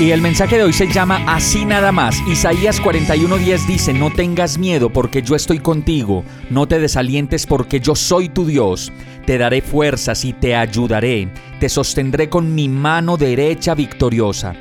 Y el mensaje de hoy se llama Así nada más. Isaías 41:10 dice, no tengas miedo porque yo estoy contigo, no te desalientes porque yo soy tu Dios, te daré fuerzas y te ayudaré, te sostendré con mi mano derecha victoriosa.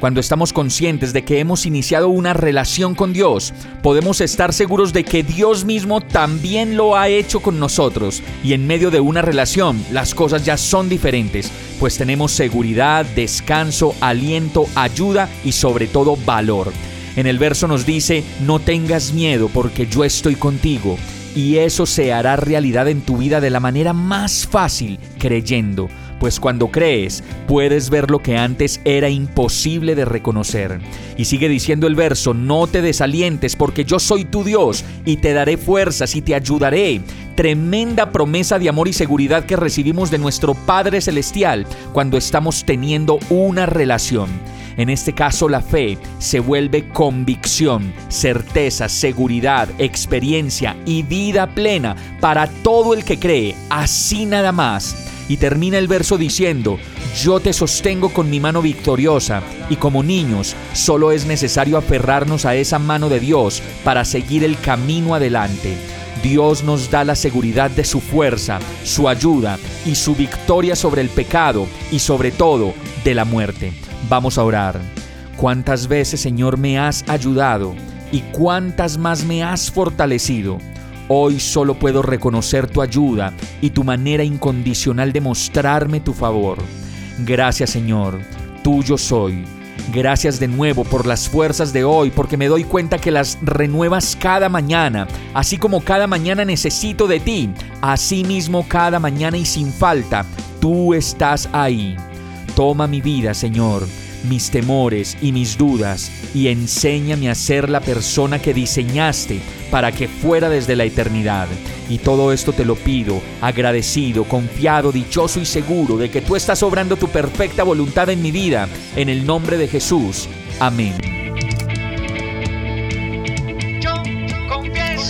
Cuando estamos conscientes de que hemos iniciado una relación con Dios, podemos estar seguros de que Dios mismo también lo ha hecho con nosotros. Y en medio de una relación, las cosas ya son diferentes, pues tenemos seguridad, descanso, aliento, ayuda y sobre todo valor. En el verso nos dice, no tengas miedo porque yo estoy contigo. Y eso se hará realidad en tu vida de la manera más fácil, creyendo pues cuando crees puedes ver lo que antes era imposible de reconocer. Y sigue diciendo el verso, no te desalientes porque yo soy tu Dios y te daré fuerzas y te ayudaré. Tremenda promesa de amor y seguridad que recibimos de nuestro Padre Celestial cuando estamos teniendo una relación. En este caso la fe se vuelve convicción, certeza, seguridad, experiencia y vida plena para todo el que cree, así nada más. Y termina el verso diciendo, yo te sostengo con mi mano victoriosa, y como niños solo es necesario aferrarnos a esa mano de Dios para seguir el camino adelante. Dios nos da la seguridad de su fuerza, su ayuda y su victoria sobre el pecado y sobre todo de la muerte. Vamos a orar. ¿Cuántas veces, Señor, me has ayudado y cuántas más me has fortalecido? Hoy solo puedo reconocer tu ayuda y tu manera incondicional de mostrarme tu favor. Gracias Señor, tuyo soy. Gracias de nuevo por las fuerzas de hoy, porque me doy cuenta que las renuevas cada mañana, así como cada mañana necesito de ti, así mismo cada mañana y sin falta, tú estás ahí. Toma mi vida, Señor mis temores y mis dudas y enséñame a ser la persona que diseñaste para que fuera desde la eternidad. Y todo esto te lo pido, agradecido, confiado, dichoso y seguro de que tú estás obrando tu perfecta voluntad en mi vida, en el nombre de Jesús. Amén.